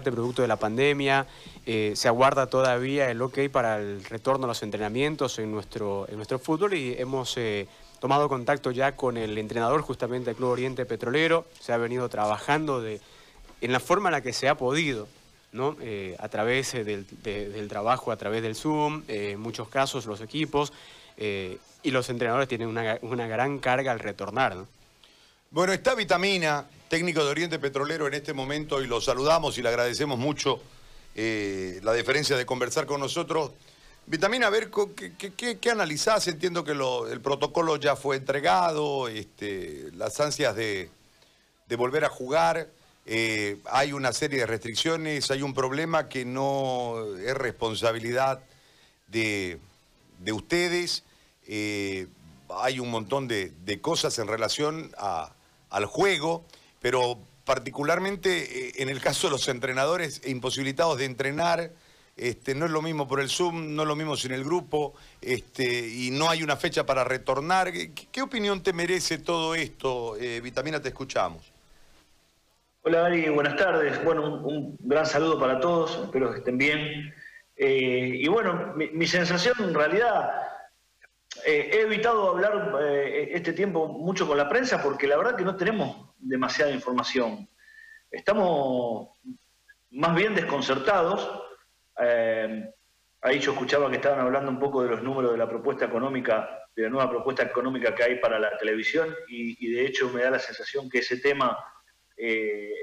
producto de la pandemia, eh, se aguarda todavía el ok para el retorno a los entrenamientos en nuestro, en nuestro fútbol y hemos eh, tomado contacto ya con el entrenador justamente del Club Oriente Petrolero, se ha venido trabajando de, en la forma en la que se ha podido. Eh, a través del, trabajo, a través del Zoom, en muchos casos los equipos, y los entrenadores tienen una, gran carga al retornar. Bueno, está Vitamina, técnico de Oriente Petrolero en este momento, y lo saludamos y le agradecemos mucho eh, la deferencia de conversar con nosotros. Vitamina, a ver, ¿qué, qué, analizás? Entiendo que el protocolo ya fue entregado, este, las ansias de, volver a jugar, eh, hay una serie de restricciones, hay un problema que no es responsabilidad de, ustedes, eh, hay un montón de cosas en relación a al juego, pero particularmente eh, en el caso de los entrenadores imposibilitados de entrenar, este, no es lo mismo por el Zoom, no es lo mismo sin el grupo, este, y no hay una fecha para retornar. ¿Qué, opinión te merece todo esto? Eh, Vitamina, te escuchamos. Hola Ari, buenas tardes. Bueno, un, gran saludo para todos, espero que estén bien. Eh, y bueno, mi sensación en realidad eh, he evitado hablar eh, este tiempo mucho con la prensa porque la verdad que no tenemos demasiada información. Estamos más bien desconcertados. Eh, ahí yo escuchaba que estaban hablando un poco de los números de la propuesta económica, de la nueva propuesta económica que hay para la televisión y, de hecho me da la sensación que ese tema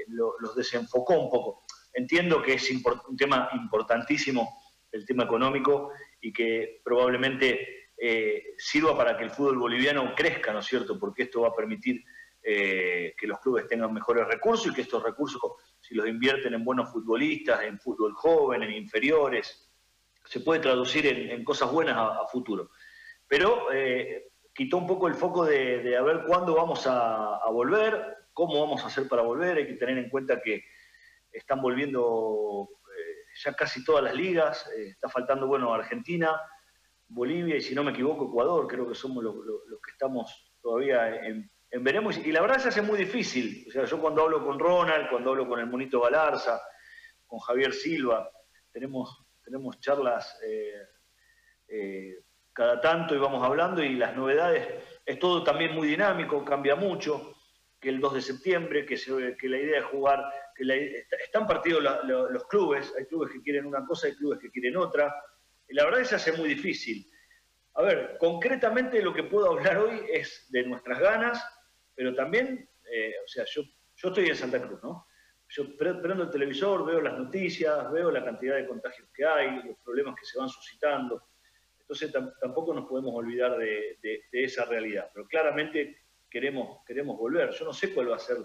los desenfocó un poco. Entiendo que es un tema importantísimo el tema económico y que probablemente eh, sirva para que el fútbol boliviano crezca, ¿no es cierto? Porque esto va a permitir eh, que los clubes tengan mejores recursos y que estos recursos, si los invierten en buenos futbolistas, en fútbol joven, en inferiores, se puede traducir en, cosas buenas a, futuro. Pero eh, quitó un poco el foco de, a ver cuándo vamos a, volver, cómo vamos a hacer para volver, hay que tener en cuenta que están volviendo ya casi todas las ligas, está faltando, bueno, Argentina, Bolivia y si no me equivoco Ecuador, creo que somos los, que estamos todavía en, veremos. Y la verdad se hace muy difícil. O sea, yo cuando hablo con Ronald, cuando hablo con el Monito Galarza, con Javier Silva, tenemos, tenemos charlas eh, eh, cada tanto y vamos hablando y las novedades, es todo también muy dinámico, cambia mucho, que el 2 de septiembre, que, que la idea es jugar, que están partidos los clubes, hay clubes que quieren una cosa, hay clubes que quieren otra la verdad es que se hace muy difícil. A ver, concretamente lo que puedo hablar hoy es de nuestras ganas, pero también, eh, o sea, yo, yo estoy en Santa Cruz, ¿no? Yo prendo el televisor, veo las noticias, veo la cantidad de contagios que hay, los problemas que se van suscitando. Entonces tampoco nos podemos olvidar de, esa realidad. Pero claramente queremos, queremos volver. Yo no sé cuál va a ser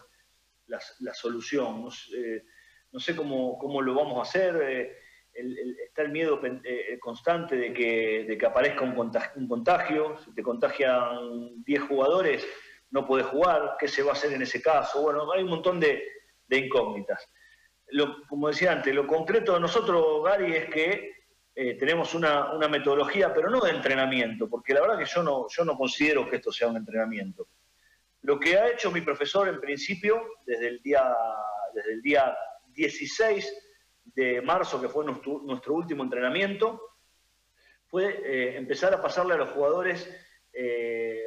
la, solución, no sé, cómo, cómo, lo vamos a hacer. Eh, está el miedo eh, constante de que, de que aparezca un contagio, si te contagian 10 jugadores, no puedes jugar, ¿qué se va a hacer en ese caso? Bueno, hay un montón de, incógnitas. como decía antes, lo concreto de nosotros, Gary, es que eh, tenemos una, metodología, pero no de entrenamiento, porque la verdad que yo no, yo no considero que esto sea un entrenamiento. Lo que ha hecho mi profesor en principio, desde el día, desde el día 16 de marzo, que fue nuestro, último entrenamiento, fue eh, empezar a pasarle a los jugadores eh,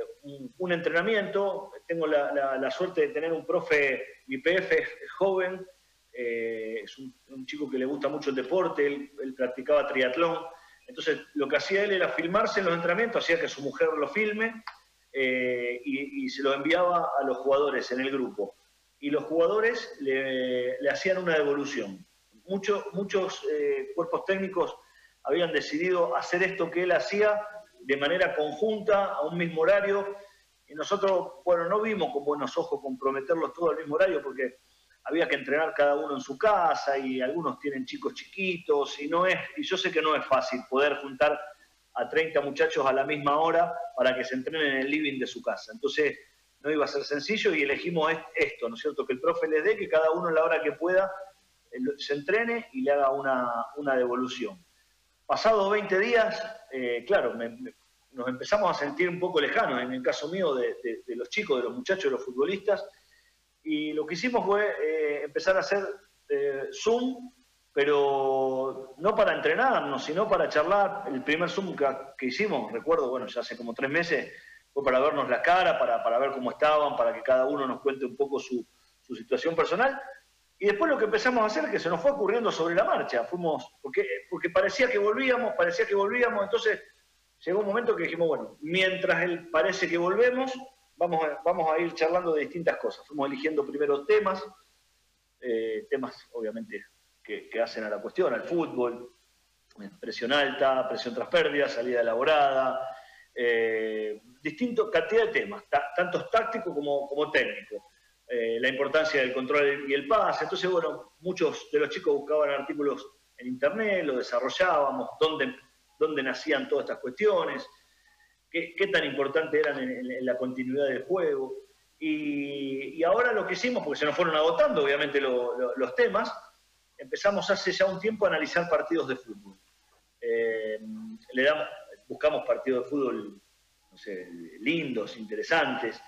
un, entrenamiento. Tengo la, suerte de tener un profe, mi PF joven, eh, es un, chico que le gusta mucho el deporte, él, practicaba triatlón. Entonces, lo que hacía él era filmarse en los entrenamientos, hacía que su mujer lo filme y, se lo enviaba a los jugadores en el grupo. Y los jugadores le hacían una devolución muchos eh, cuerpos técnicos habían decidido hacer esto que él hacía de manera conjunta, a un mismo horario, y nosotros, bueno, no vimos con buenos ojos comprometerlos todos al mismo horario porque había que entrenar cada uno en su casa y algunos tienen chicos chiquitos y no es, y yo sé que no es fácil poder juntar a 30 muchachos a la misma hora para que se entrenen en el living de su casa. Entonces, no iba a ser sencillo y elegimos esto, ¿no es cierto? Que el profe les dé, que cada uno en la hora que pueda se entrene y le haga una, devolución. Pasados 20 días, eh, claro, nos empezamos a sentir un poco lejanos, en el caso mío, de, los chicos, de los muchachos, de los futbolistas, y lo que hicimos fue eh, empezar a hacer eh, Zoom, pero no para entrenarnos, sino para charlar. El primer Zoom que, hicimos, recuerdo, bueno, ya hace como tres meses, fue para vernos la cara, para, para ver cómo estaban, para que cada uno nos cuente un poco su situación personal. Y después lo que empezamos a hacer, que se nos fue ocurriendo sobre la marcha, fuimos, porque, porque parecía que volvíamos, parecía que volvíamos, entonces llegó un momento que dijimos, bueno, mientras él parece que volvemos, vamos a, vamos a ir charlando de distintas cosas. Fuimos eligiendo primero temas, eh, temas obviamente que, hacen a la cuestión, al fútbol, presión alta, presión tras pérdidas, salida elaborada, eh, distinto cantidad de temas, tantos tácticos como, como técnicos. Eh, la importancia del control y el pase. Entonces, bueno, muchos de los chicos buscaban artículos en internet, lo desarrollábamos, dónde, dónde nacían todas estas cuestiones, qué, tan importantes eran en, la continuidad del juego. Y, ahora lo que hicimos, porque se nos fueron agotando obviamente los temas, empezamos hace ya un tiempo a analizar partidos de fútbol. Eh, buscamos partidos de fútbol, lindos, interesantes.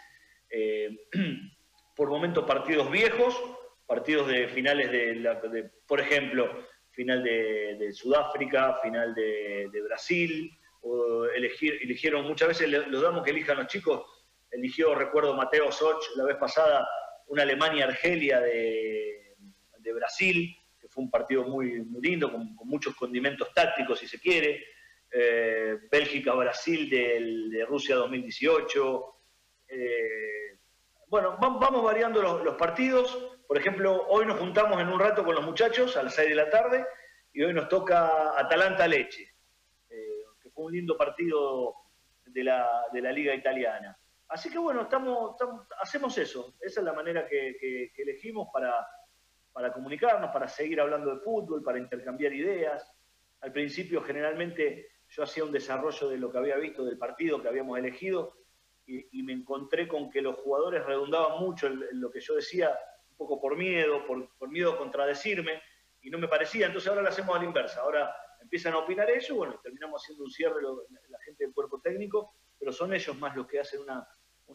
Eh, por momentos partidos viejos, partidos de finales de, por ejemplo, final de, Sudáfrica, final de, Brasil, elegir, eligieron, muchas veces los damos que elijan los chicos, eligió, recuerdo, Mateo Soch la vez pasada, una Alemania-Argelia de, Brasil, que fue un partido muy, lindo, con, muchos condimentos tácticos, si se quiere, eh, Bélgica-Brasil de Rusia 2018, eh, bueno, vamos variando los, partidos. Por ejemplo, hoy nos juntamos en un rato con los muchachos a las 6 de la tarde y hoy nos toca Atalanta Leche, eh, que fue un lindo partido de la, Liga Italiana. Así que bueno, estamos, hacemos eso. Esa es la manera que, elegimos para comunicarnos, para seguir hablando de fútbol, para intercambiar ideas. Al principio generalmente yo hacía un desarrollo de lo que había visto del partido que habíamos elegido y, me encontré con que los jugadores redundaban mucho en, lo que yo decía, un poco por miedo, por, miedo a contradecirme, y no me parecía, entonces ahora lo hacemos a la inversa, ahora empiezan a opinar ellos, bueno, terminamos haciendo un cierre la gente del cuerpo técnico, pero son ellos más los que hacen una,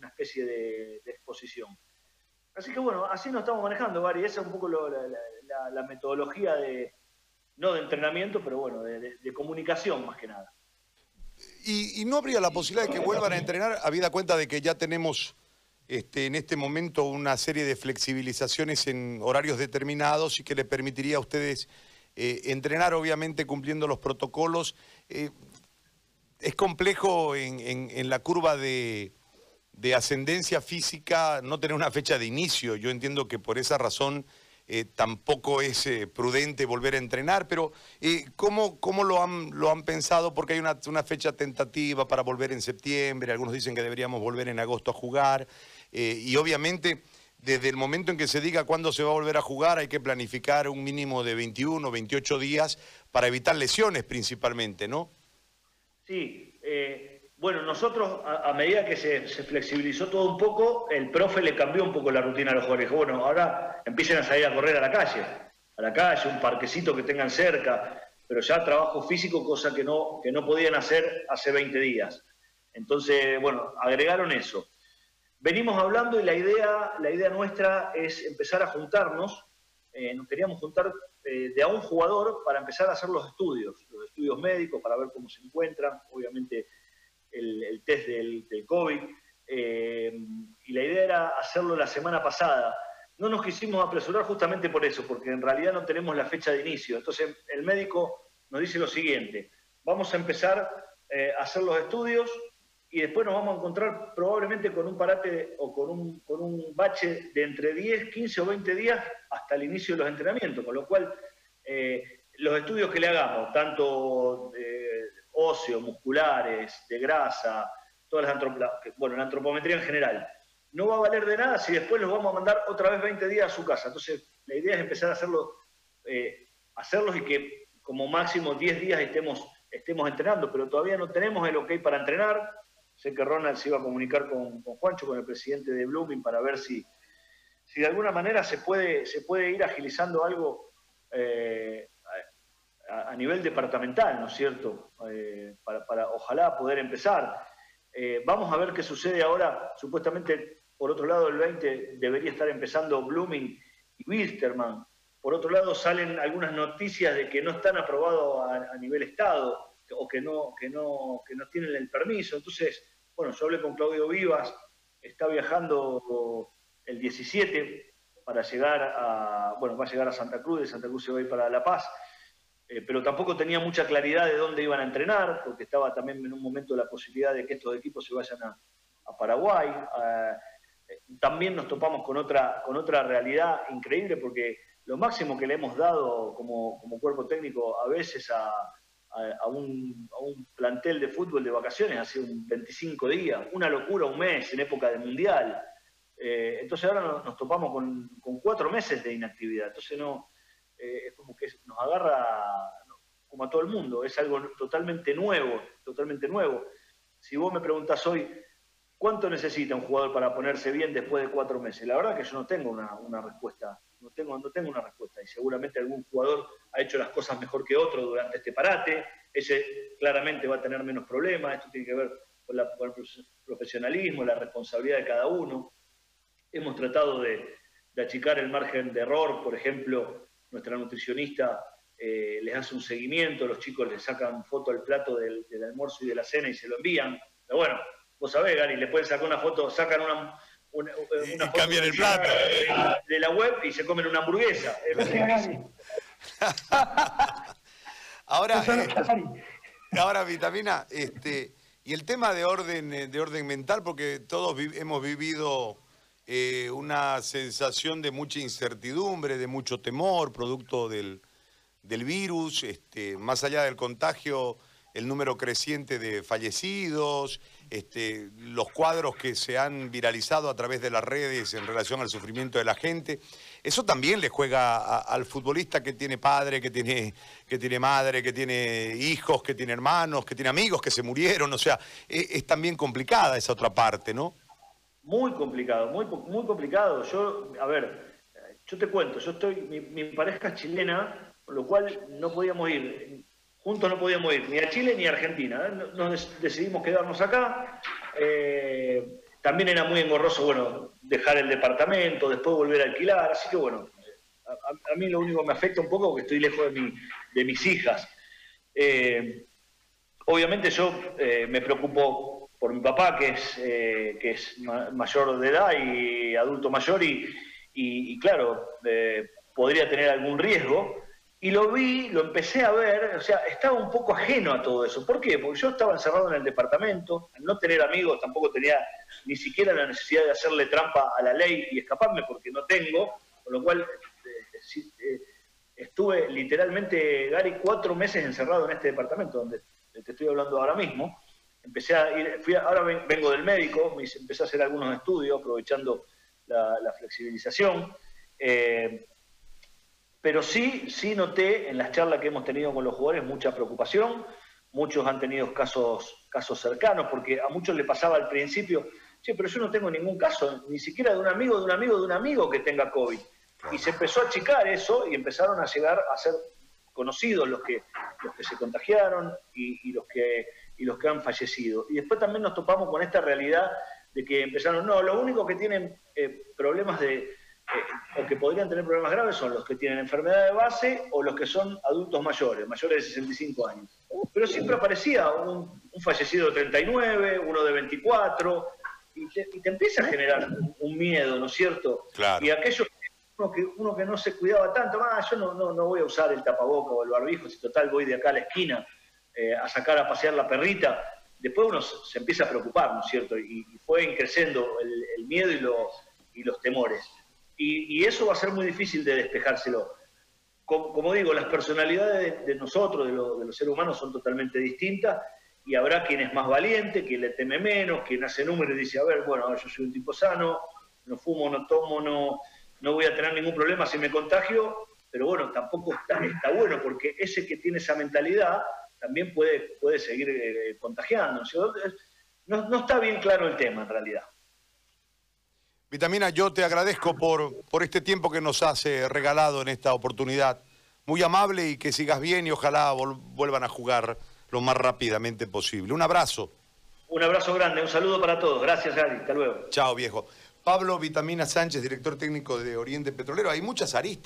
especie de, exposición. Así que bueno, así nos estamos manejando, Gary, esa es un poco la, metodología de, no de entrenamiento, pero bueno, de comunicación más que nada. Y, no habría la posibilidad de que vuelvan a entrenar, habida cuenta de que ya tenemos este, en este momento una serie de flexibilizaciones en horarios determinados y que le permitiría a ustedes eh, entrenar, obviamente cumpliendo los protocolos. Eh, es complejo en, la curva de, de ascendencia física no tener una fecha de inicio. Yo entiendo que por esa razón eh, tampoco es eh, prudente volver a entrenar, pero eh, ¿cómo, cómo lo, han, lo han pensado? Porque hay una, fecha tentativa para volver en septiembre, algunos dicen que deberíamos volver en agosto a jugar, y obviamente desde el momento en que se diga cuándo se va a volver a jugar hay que planificar un mínimo de 21 o 28 días para evitar lesiones principalmente, ¿no? Sí, bueno, nosotros, a, medida que se, flexibilizó todo un poco, el profe le cambió un poco la rutina a los jugadores. bueno, ahora empiecen a salir a correr a la calle, a la calle, un parquecito que tengan cerca, pero ya trabajo físico, cosa que no, que no podían hacer hace 20 días. Entonces, bueno, agregaron eso. Venimos hablando y la idea, la idea nuestra es empezar a juntarnos, eh, nos queríamos juntar eh, de a un jugador para empezar a hacer los estudios, los estudios médicos, para ver cómo se encuentran, obviamente el, test del, COVID, eh, y la idea era hacerlo la semana pasada. No nos quisimos apresurar justamente por eso, porque en realidad no tenemos la fecha de inicio. Entonces el médico nos dice lo siguiente, vamos a empezar eh, a hacer los estudios y después nos vamos a encontrar probablemente con un parate o con un, con un bache de entre 10, 15 o 20 días hasta el inicio de los entrenamientos, con lo cual eh, los estudios que le hagamos, tanto musculares, de grasa, todas las bueno, la antropometría en general. No va a valer de nada si después los vamos a mandar otra vez 20 días a su casa. Entonces, la idea es empezar a hacerlo, eh, hacerlos y que como máximo 10 días estemos, estemos entrenando, pero todavía no tenemos el ok para entrenar. Sé que Ronald se iba a comunicar con, Juancho, con el presidente de Blooming, para ver si, si de alguna manera se puede, se puede ir agilizando algo eh, a, nivel departamental, ¿no es cierto? Eh, para, ojalá poder empezar. Eh, vamos a ver qué sucede ahora. Supuestamente, por otro lado, el 20 debería estar empezando Blooming y Wilstermann. por otro lado salen algunas noticias de que no están aprobados a, nivel Estado o que no, que, no, que no tienen el permiso. Entonces, bueno, yo hablé con Claudio Vivas, está viajando el 17 para llegar a, bueno, va a llegar a Santa Cruz, de Santa Cruz se va a ir para La Paz, eh, pero tampoco tenía mucha claridad de dónde iban a entrenar, porque estaba también en un momento la posibilidad de que estos equipos se vayan a, Paraguay. Eh, también nos topamos con otra, con otra realidad increíble, porque lo máximo que le hemos dado como, como cuerpo técnico a veces a, a, un, plantel de fútbol de vacaciones hace un 25 días, una locura, un mes en época de mundial. Eh, entonces ahora nos, topamos con, cuatro meses de inactividad. Entonces no, eh, es como que nos agarra como a todo el mundo, es algo totalmente nuevo, totalmente nuevo. Si vos me preguntás hoy, ¿cuánto necesita un jugador para ponerse bien después de cuatro meses? La verdad que yo no tengo una, una respuesta no tengo, no tengo una respuesta. Y seguramente algún jugador ha hecho las cosas mejor que otro durante este parate. Ese claramente va a tener menos problemas. Esto tiene que ver con, el profesionalismo, la responsabilidad de cada uno. Hemos tratado de, achicar el margen de error. Por ejemplo, nuestra nutricionista eh, les hace un seguimiento, los chicos les sacan foto al plato del, almuerzo y de la cena y se lo envían. Pero bueno, vos sabés, Gary, le pueden sacar una foto, sacan una, una, una cambian el plato. De, la web y se comen una hamburguesa. ahora, eh, ahora, vitamina, este, y el tema de orden, eh, de orden mental, porque todos hemos vivido eh, una sensación de mucha incertidumbre, de mucho temor, producto del, del virus, este, más allá del contagio el número creciente de fallecidos, este, los cuadros que se han viralizado a través de las redes en relación al sufrimiento de la gente. Eso también le juega al futbolista que tiene padre, que tiene, que tiene madre, que tiene hijos, que tiene hermanos, que tiene amigos que se murieron. O sea, es, es también complicada esa otra parte, ¿no? Muy complicado, muy, muy complicado. Yo, a ver, yo te cuento, yo estoy, mi, mi pareja es chilena, con lo cual no podíamos ir juntos no podíamos ir ni a Chile ni a Argentina. ¿eh? Nos decidimos quedarnos acá. Eh, también era muy engorroso, bueno, dejar el departamento, después volver a alquilar. Así que, bueno, a, mí lo único que me afecta un poco es que estoy lejos de, mi, de mis hijas. Eh, obviamente yo me preocupo por mi papá, que es, que es mayor de edad y adulto mayor, y, y claro, podría tener algún riesgo. Y lo vi, lo empecé a ver, o sea, estaba un poco ajeno a todo eso. ¿Por qué? Porque yo estaba encerrado en el departamento, al no tener amigos tampoco tenía ni siquiera la necesidad de hacerle trampa a la ley y escaparme porque no tengo, con lo cual eh, eh, estuve literalmente, Gary, cuatro meses encerrado en este departamento donde te estoy hablando ahora mismo. Empecé a ir, fui ahora vengo del médico, empecé a hacer algunos estudios aprovechando la, flexibilización. Eh, pero sí, sí noté en las charlas que hemos tenido con los jugadores mucha preocupación, muchos han tenido casos, casos cercanos, porque a muchos le pasaba al principio, sí, pero yo no tengo ningún caso, ni siquiera de un amigo, de un amigo, de un amigo que tenga COVID. Y se empezó a achicar eso y empezaron a llegar a ser conocidos los que, los que se contagiaron y, los que, y los que han fallecido. Y después también nos topamos con esta realidad de que empezaron, no, lo único que tienen eh, problemas de, eh, o que podrían tener problemas graves son los que tienen enfermedad de base o los que son adultos mayores, mayores de 65 años. Pero siempre aparecía un, fallecido de 39, uno de 24, y te, empieza a generar un miedo, ¿no es cierto? Y aquellos uno que, uno que no se cuidaba tanto, ah, yo no, no, voy a usar el tapaboca o el barbijo, si total voy de acá a la esquina eh, a sacar a pasear la perrita, después uno se empieza a preocupar, ¿no es cierto? Y, fue creciendo el, miedo y los, y los temores. Y, eso va a ser muy difícil de despejárselo. Como, digo, las personalidades de, nosotros, de, los seres humanos, son totalmente distintas y habrá quien es más valiente, quien le teme menos, quien hace números y dice, a ver, bueno, yo soy un tipo sano, no fumo, no tomo, no, no voy a tener ningún problema si me contagio, pero bueno, tampoco está, está bueno porque ese que tiene esa mentalidad también puede, puede seguir eh, contagiando. No, no está bien claro el tema en realidad. Vitamina, yo te agradezco por, por este tiempo que nos has regalado en esta oportunidad. Muy amable y que sigas bien y ojalá vuelvan a jugar lo más rápidamente posible. Un abrazo. Un abrazo grande, un saludo para todos. Gracias, Gary. Hasta luego. Chao, viejo. Pablo Vitamina Sánchez, director técnico de Oriente Petrolero. Hay muchas aristas.